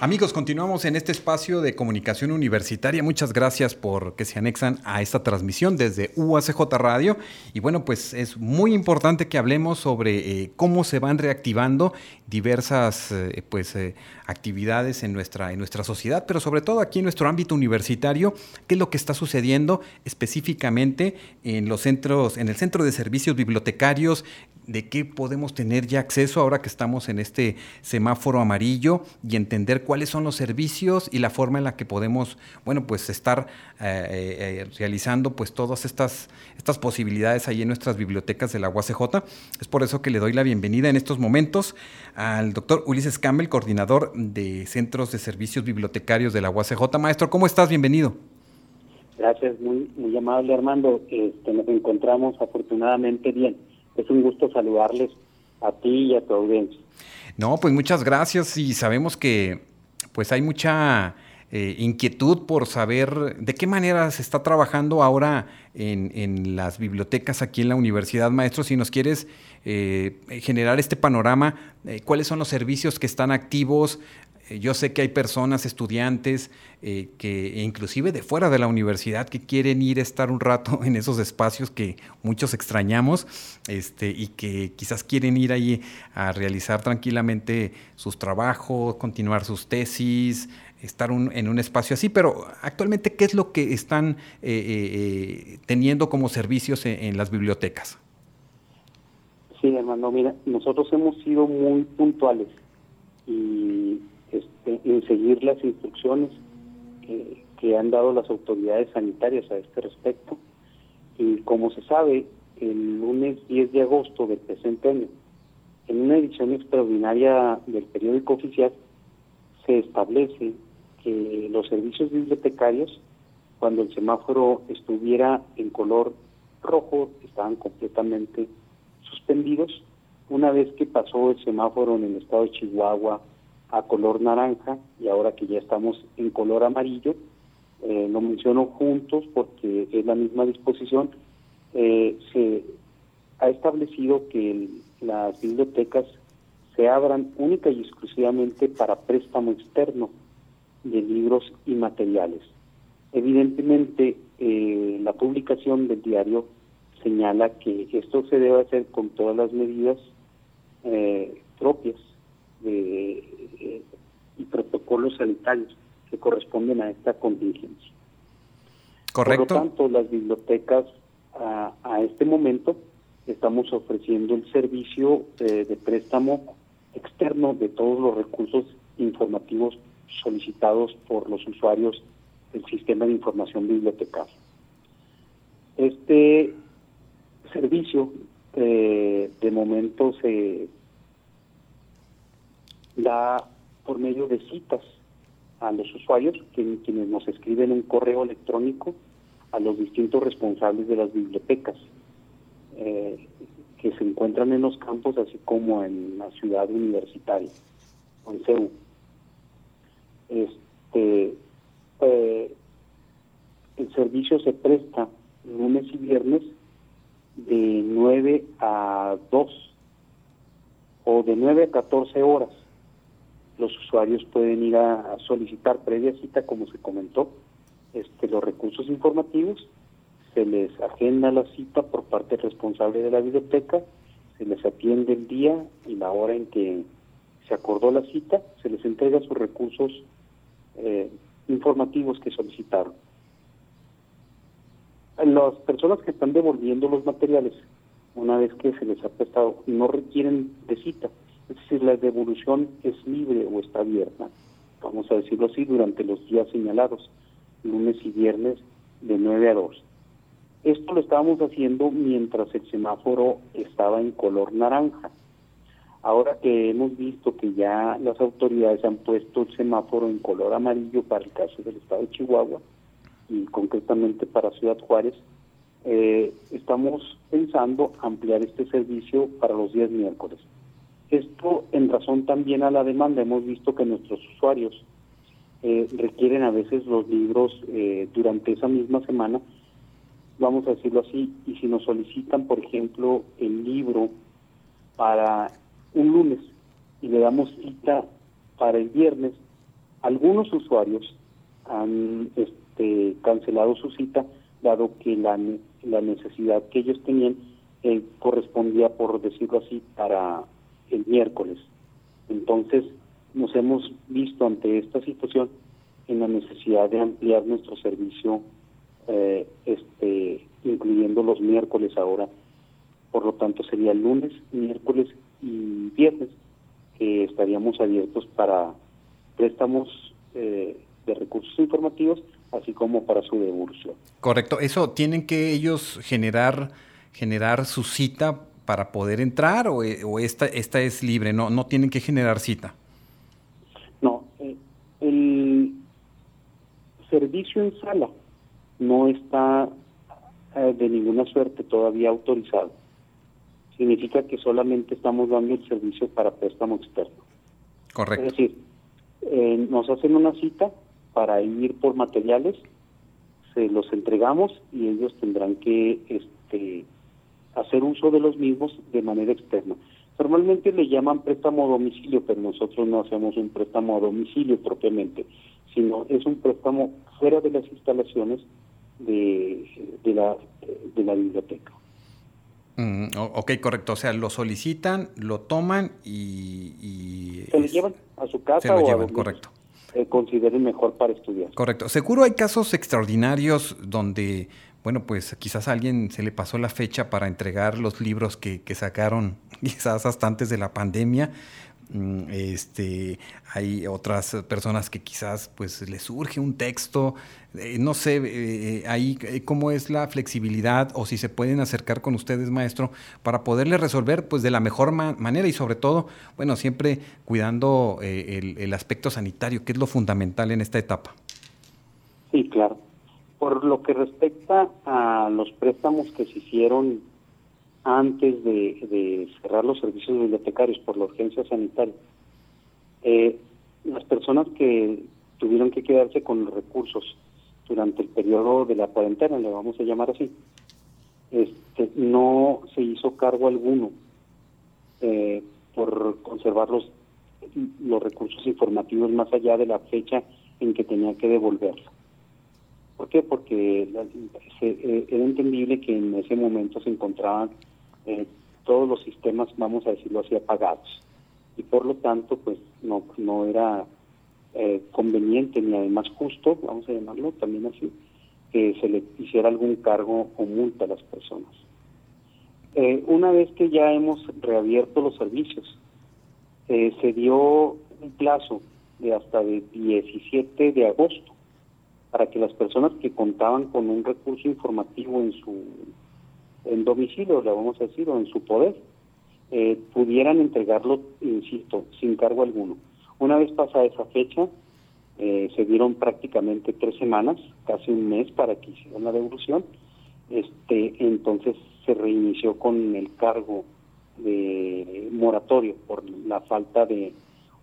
Amigos, continuamos en este espacio de comunicación universitaria. Muchas gracias por que se anexan a esta transmisión desde UACJ Radio. Y bueno, pues es muy importante que hablemos sobre eh, cómo se van reactivando diversas eh, pues, eh, actividades en nuestra, en nuestra sociedad, pero sobre todo aquí en nuestro ámbito universitario, qué es lo que está sucediendo específicamente en los centros, en el centro de servicios bibliotecarios, de qué podemos tener ya acceso ahora que estamos en este semáforo amarillo y entender cuáles son los servicios y la forma en la que podemos, bueno, pues estar eh, eh, realizando pues todas estas, estas posibilidades ahí en nuestras bibliotecas de la UACJ. Es por eso que le doy la bienvenida en estos momentos al doctor Ulises Campbell, coordinador de Centros de Servicios Bibliotecarios de la UACJ. Maestro, ¿cómo estás? Bienvenido. Gracias, muy, muy amable Armando. Este, nos encontramos afortunadamente bien es un gusto saludarles a ti y a tu audiencia. No, pues muchas gracias y sabemos que pues hay mucha eh, inquietud por saber de qué manera se está trabajando ahora en, las bibliotecas aquí en la universidad, maestro. Si nos quieres eh, generar este panorama, eh, cuáles son los servicios que están activos, yo sé que hay personas, estudiantes, eh, que inclusive de fuera de la universidad, que quieren ir a estar un rato en esos espacios que muchos extrañamos este, y que quizás quieren ir ahí a realizar tranquilamente sus trabajos, continuar sus tesis, estar en un espacio así, pero actualmente, ¿qué es lo que están eh, teniendo como servicios en, en las bibliotecas? Sí, hermano, mira, nosotros hemos sido muy puntuales y en seguir las instrucciones que, han dado las autoridades sanitarias a este respecto. Y como se sabe, el lunes 10 de agosto del presente año, en una edición extraordinaria del periódico oficial, se establece que los servicios bibliotecarios, cuando el semáforo estuviera en color rojo, estaban completamente suspendidos. Una vez que pasó el semáforo en el estado de Chihuahua, a color naranja y ahora que ya estamos en color amarillo, eh, lo menciono juntos porque es la misma disposición, eh, se ha establecido que las bibliotecas se abran única y exclusivamente para préstamo externo de libros y materiales. Evidentemente, eh, la publicación del diario señala que esto se debe hacer con todas las medidas propias de, y protocolos sanitarios que corresponden a esta contingencia. Correcto. Por lo tanto, las bibliotecas a, este momento estamos ofreciendo el servicio de, de préstamo externo de todos los recursos informativos solicitados por los usuarios del sistema de información bibliotecaria. Este servicio eh, de momento se da por medio de citas a los usuarios, quienes nos escriben un correo electrónico a los distintos responsables de las bibliotecas eh, que se encuentran en los campos, así como en la ciudad universitaria, o en CEU. Este, eh, el servicio se presta lunes y viernes de 9 a 2 o de 9 a 14 horas los usuarios pueden ir a, solicitar previa cita, como se comentó, este, los recursos informativos, se les agenda la cita por parte responsable de la biblioteca, se les atiende el día y la hora en que se acordó la cita, se les entrega sus recursos eh, informativos que solicitaron. Las personas que están devolviendo los materiales, una vez que se les ha prestado, no requieren de cita, es decir, la devolución es libre o está abierta, vamos a decirlo así, durante los días señalados, lunes y viernes de 9 a 2. Esto lo estábamos haciendo mientras el semáforo estaba en color naranja. Ahora que hemos visto que ya las autoridades han puesto el semáforo en color amarillo para el caso del estado de Chihuahua y concretamente para Ciudad Juárez, eh, estamos pensando ampliar este servicio para los días miércoles. Esto en razón también a la demanda. Hemos visto que nuestros usuarios eh, requieren a veces los libros eh, durante esa misma semana vamos a decirlo así, y si nos solicitan, por ejemplo, el libro para un lunes y le damos cita para el viernes, algunos usuarios han este, cancelado su cita dado que la, la necesidad que ellos tenían eh, correspondía, por decirlo así, para el miércoles. Entonces, nos hemos visto ante esta situación en la necesidad de ampliar nuestro servicio, eh, este, incluyendo los miércoles ahora. Por lo tanto, sería lunes, miércoles y viernes que estaríamos abiertos para préstamos eh, de recursos informativos, así como para su devolución. Correcto. Eso tienen que ellos generar generar su cita para poder entrar o, o esta esta es libre, no no tienen que generar cita. No, eh, el servicio en sala no está eh, de ninguna suerte todavía autorizado. Significa que solamente estamos dando el servicio para préstamo externo. Correcto. Es decir, eh, nos hacen una cita para ir por materiales, se los entregamos y ellos tendrán que este, hacer uso de los mismos de manera externa. Normalmente le llaman préstamo a domicilio, pero nosotros no hacemos un préstamo a domicilio propiamente, sino es un préstamo fuera de las instalaciones de, de, la, de la biblioteca. Mm, ok, correcto. O sea, lo solicitan, lo toman y... se lo llevan a su casa o llevan, a correcto. Eh, consideren mejor para estudiar. Correcto. Seguro hay casos extraordinarios donde bueno, pues quizás a alguien se le pasó la fecha para entregar los libros que, sacaron quizás hasta antes de la pandemia. Mm, este, hay otras personas que quizás pues les surge un texto, eh, no sé, eh, ahí eh, cómo es la flexibilidad o si se pueden acercar con ustedes, maestro, para poderle resolver pues de la mejor manera y sobre todo, bueno, siempre cuidando el, el aspecto sanitario, que es lo fundamental en esta etapa. Sí, claro. Por lo que respecta a los préstamos que se hicieron antes de, cerrar los servicios bibliotecarios por la urgencia sanitaria, eh, las personas que tuvieron que quedarse con los recursos durante el periodo de la cuarentena, le vamos a llamar así, este, no se hizo cargo alguno eh, por conservar los, recursos informativos más allá de la fecha en que tenía que devolverlo. ¿Por qué? Porque eh, era entendible que en ese momento se encontraban eh, todos los sistemas, vamos a decirlo así, apagados. Y por lo tanto, pues no, no era eh, conveniente ni además justo, vamos a llamarlo también así, que se le hiciera algún cargo o multa a las personas. una vez que ya hemos reabierto los servicios, se dio un plazo de hasta el 17 de agosto para que las personas que contaban con un recurso informativo en su en domicilio, le vamos a decir, o en su poder, eh, pudieran entregarlo, insisto, sin cargo alguno. Una vez pasada esa fecha, eh, se dieron prácticamente tres semanas, casi un mes para que hicieran la devolución. Este, entonces se reinició con el cargo de moratorio por la falta de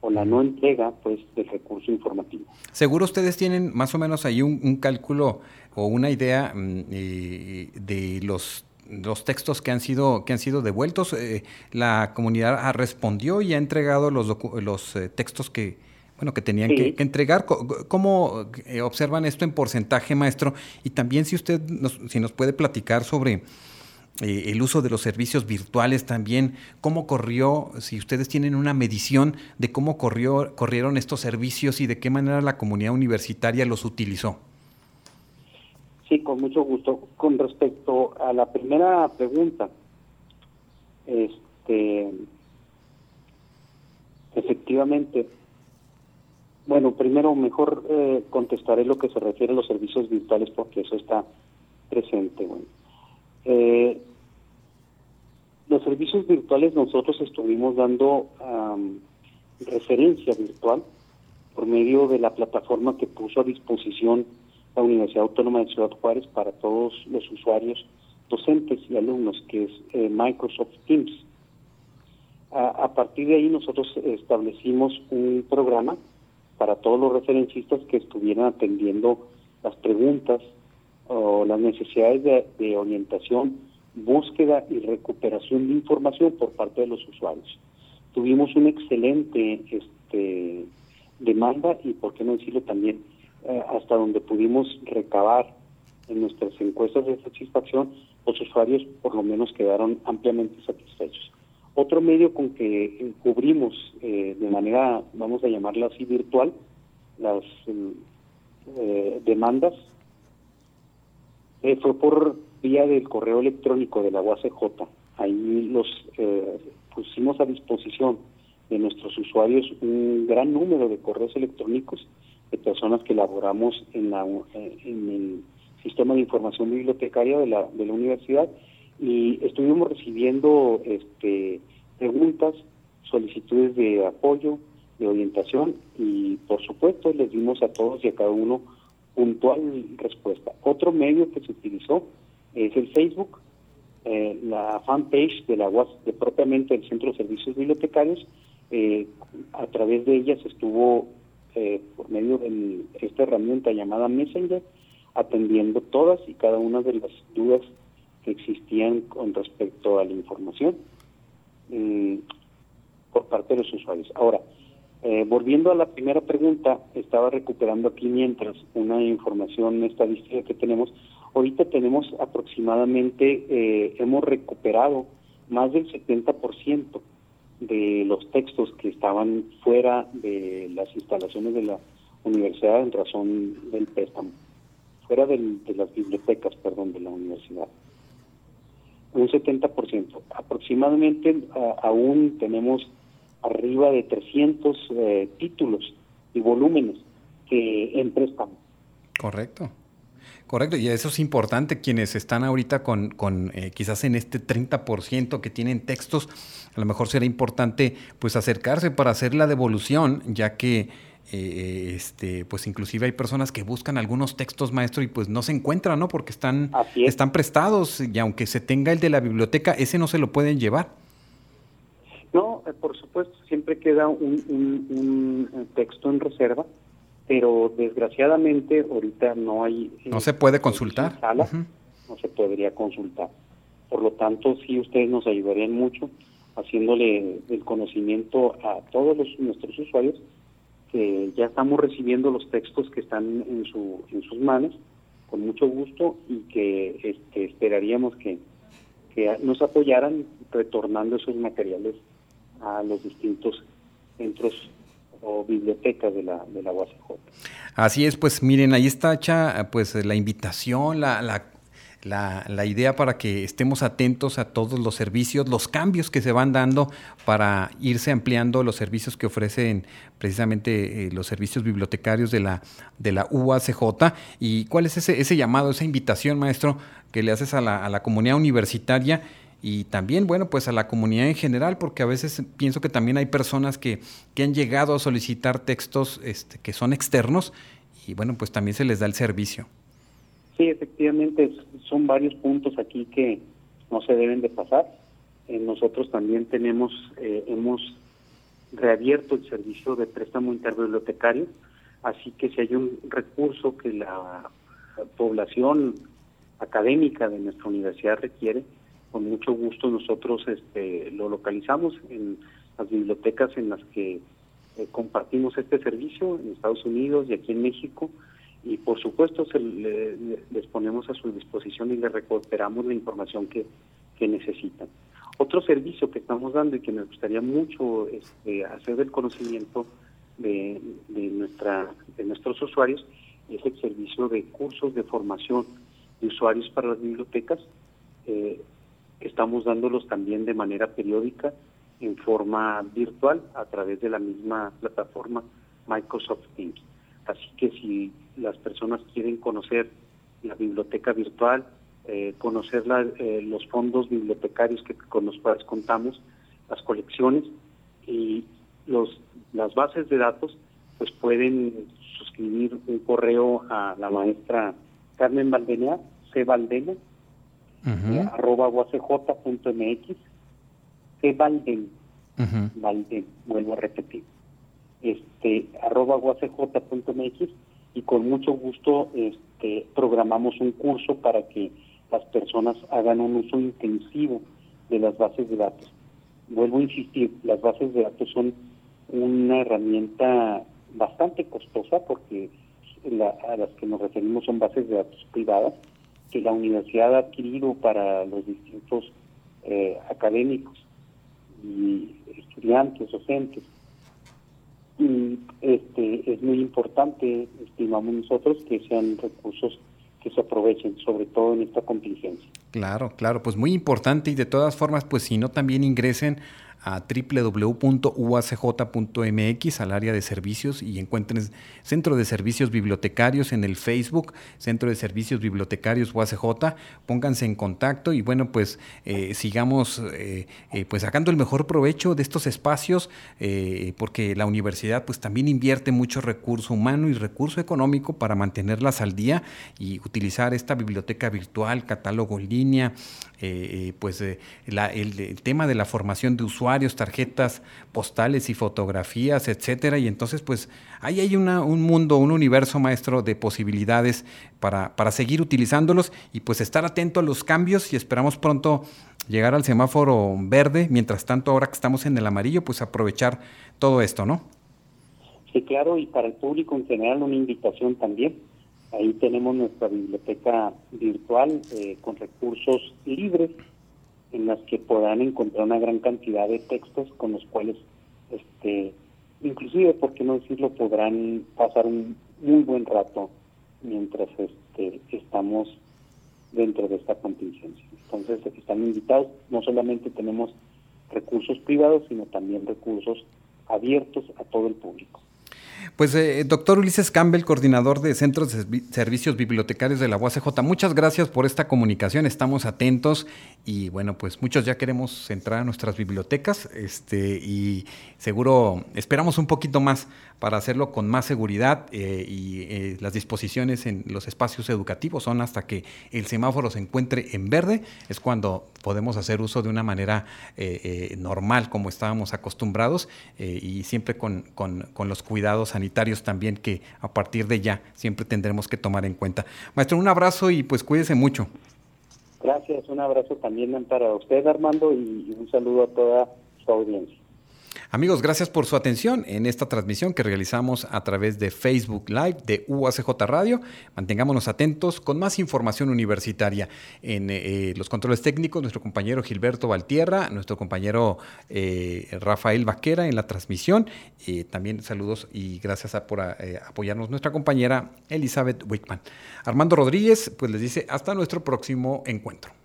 o la no entrega pues del recurso informativo. Seguro ustedes tienen más o menos ahí un, cálculo o una idea mm, eh, de los los textos que han sido que han sido devueltos eh, la comunidad respondió y ha entregado los los eh, textos que bueno que tenían que, entregar cómo observan esto en porcentaje maestro y también si usted nos, si nos puede platicar sobre eh, el uso de los servicios virtuales también, cómo corrió, si ustedes tienen una medición de cómo corrió, corrieron estos servicios y de qué manera la comunidad universitaria los utilizó. Sí, con mucho gusto. Con respecto a la primera pregunta, este, efectivamente, bueno, primero mejor eh, contestaré lo que se refiere a los servicios virtuales porque eso está presente. Bueno. Eh, los servicios virtuales nosotros estuvimos dando referencia virtual por medio de la plataforma que puso a disposición la Universidad Autónoma de Ciudad Juárez para todos los usuarios docentes y alumnos, que es eh, Microsoft Teams. A, partir de ahí nosotros establecimos un programa para todos los referencistas que estuvieran atendiendo las preguntas o las necesidades de, orientación, búsqueda y recuperación de información por parte de los usuarios. Tuvimos una excelente este, demanda y, por qué no decirlo también, eh, hasta donde pudimos recabar en nuestras encuestas de satisfacción, los usuarios por lo menos quedaron ampliamente satisfechos. Otro medio con que cubrimos eh, de manera, vamos a llamarla así, virtual, las eh, demandas eh, fue por vía del correo electrónico de la UACJ. Ahí los eh, pusimos a disposición de nuestros usuarios un gran número de correos electrónicos de personas que laboramos en, la, en el sistema de información bibliotecaria de la, de la universidad y estuvimos recibiendo este, preguntas, solicitudes de apoyo, de orientación y por supuesto les dimos a todos y a cada uno puntual respuesta. Otro medio que se utilizó es el Facebook, eh, la fanpage de la UAS, de propiamente el Centro de Servicios Bibliotecarios. Eh, a través de ellas estuvo eh, por medio de esta herramienta llamada Messenger, atendiendo todas y cada una de las dudas que existían con respecto a la información por parte de los usuarios. Ahora, eh, volviendo a la primera pregunta, estaba recuperando aquí mientras una información estadística que tenemos. Ahorita tenemos aproximadamente, eh, hemos recuperado más del 70% de los textos que estaban fuera de las instalaciones de la universidad en razón del préstamo, fuera de las bibliotecas, perdón, de la universidad. Un 70%. Aproximadamente aún tenemos arriba de 300 eh, títulos y volúmenes que en préstamo. Correcto. Correcto, y eso es importante, quienes están ahorita con, con eh, quizás en este 30% que tienen textos, a lo mejor será importante pues acercarse para hacer la devolución, ya que eh, este, pues inclusive hay personas que buscan algunos textos maestro y pues no se encuentran, ¿no? Porque están, están prestados y aunque se tenga el de la biblioteca, ese no se lo pueden llevar. No, eh, por supuesto, siempre queda un, texto en reserva, pero desgraciadamente ahorita no hay... Eh, no se puede consultar. No se podría consultar. Por lo tanto, sí ustedes nos ayudarían mucho haciéndole el conocimiento a todos los, nuestros usuarios que ya estamos recibiendo los textos que están en, su, en sus manos con mucho gusto y que este, esperaríamos que, que nos apoyaran retornando esos materiales a los distintos centros o bibliotecas de la, de la UACJ. Así es, pues miren, ahí está hecha pues la invitación, la, la, la, idea para que estemos atentos a todos los servicios, los cambios que se van dando para irse ampliando los servicios que ofrecen precisamente eh, los servicios bibliotecarios de la, de la UACJ. ¿Y cuál es ese, ese llamado, esa invitación, maestro, que le haces a la, a la comunidad universitaria? Y también, bueno, pues a la comunidad en general, porque a veces pienso que también hay personas que, que han llegado a solicitar textos este, que son externos y bueno, pues también se les da el servicio. Sí, efectivamente, son varios puntos aquí que no se deben de pasar. Eh, nosotros también tenemos, eh, hemos reabierto el servicio de préstamo interbibliotecario, así que si hay un recurso que la población académica de nuestra universidad requiere, con mucho gusto nosotros este, lo localizamos en las bibliotecas en las que eh, compartimos este servicio en Estados Unidos y aquí en México y por supuesto se les ponemos a su disposición y les recuperamos la información que, necesitan. Otro servicio que estamos dando y que me gustaría mucho este, hacer del conocimiento de, nuestra, de nuestros usuarios es el servicio de cursos de formación de usuarios para las bibliotecas. Eh, Estamos dándolos también de manera periódica en forma virtual a través de la misma plataforma Microsoft Teams. Así que si las personas quieren conocer la biblioteca virtual, eh, conocer eh, los fondos bibliotecarios que con los cuales contamos, las colecciones y los, las bases de datos, pues pueden suscribir un correo a la maestra Carmen Valdena, C. Valdena, uh arroba uacj.mx, que Valden, Valden, vuelvo a repetir, este, arroba uacj.mx, y con mucho gusto este, programamos un curso para que las personas hagan un uso intensivo de las bases de datos. Vuelvo a insistir, las bases de datos son una herramienta bastante costosa porque a las que nos referimos son bases de datos privadas que la universidad ha adquirido para los distintos eh, académicos y estudiantes, docentes. Y este es muy importante, estimamos nosotros, que sean recursos que se aprovechen, sobre todo en esta contingencia. Claro, claro, pues muy importante y de todas formas, pues si no también ingresen a www.uacj.mx al área de servicios y encuentren Centro de Servicios Bibliotecarios en el Facebook, Centro de Servicios Bibliotecarios UACJ, pónganse en contacto y bueno, pues eh, sigamos eh, eh, pues sacando el mejor provecho de estos espacios porque la universidad pues también invierte mucho recurso humano y recurso económico para mantenerlas al día y utilizar esta biblioteca virtual, catálogo en línea, pues el tema de la formación de usuarios tarjetas postales y fotografías, etcétera. Y entonces, pues, ahí hay una, un mundo, un universo maestro de posibilidades para, para seguir utilizándolos y pues estar atento a los cambios y esperamos pronto llegar al semáforo verde. Mientras tanto, ahora que estamos en el amarillo, pues aprovechar todo esto, ¿no? Sí, claro, y para el público en general una invitación también. Ahí tenemos nuestra biblioteca virtual eh, con recursos libres en las que podrán encontrar una gran cantidad de textos con los cuales, este, inclusive, por qué no decirlo, podrán pasar un muy buen rato mientras este, estamos dentro de esta contingencia. Entonces, están invitados, no solamente tenemos recursos privados, sino también recursos abiertos a todo el público. Pues, eh, doctor Ulises Campbell, coordinador de Centros de Servicios Bibliotecarios de la UACJ, muchas gracias por esta comunicación, estamos atentos y bueno, pues muchos ya queremos entrar a nuestras bibliotecas este, y seguro esperamos un poquito más para hacerlo con más seguridad eh, y eh, las disposiciones en los espacios educativos son hasta que el semáforo se encuentre en verde, es cuando podemos hacer uso de una manera normal como estábamos acostumbrados y siempre con, con, con los cuidados sanitarios también que a partir de ya siempre tendremos que tomar en cuenta. Maestro, un abrazo y pues cuídese mucho. Gracias, un abrazo también para usted Armando y un saludo a toda su audiencia. Amigos, gracias por su atención en esta transmisión que realizamos a través de Facebook Live de UACJ Radio. Mantengámonos atentos con más información universitaria en eh, los controles técnicos, nuestro compañero Gilberto Valtierra, nuestro compañero eh, Rafael Vaquera en la transmisión. también saludos y gracias por eh, apoyarnos nuestra compañera Elizabeth Wickman. Armando Rodríguez, pues les dice hasta nuestro próximo encuentro.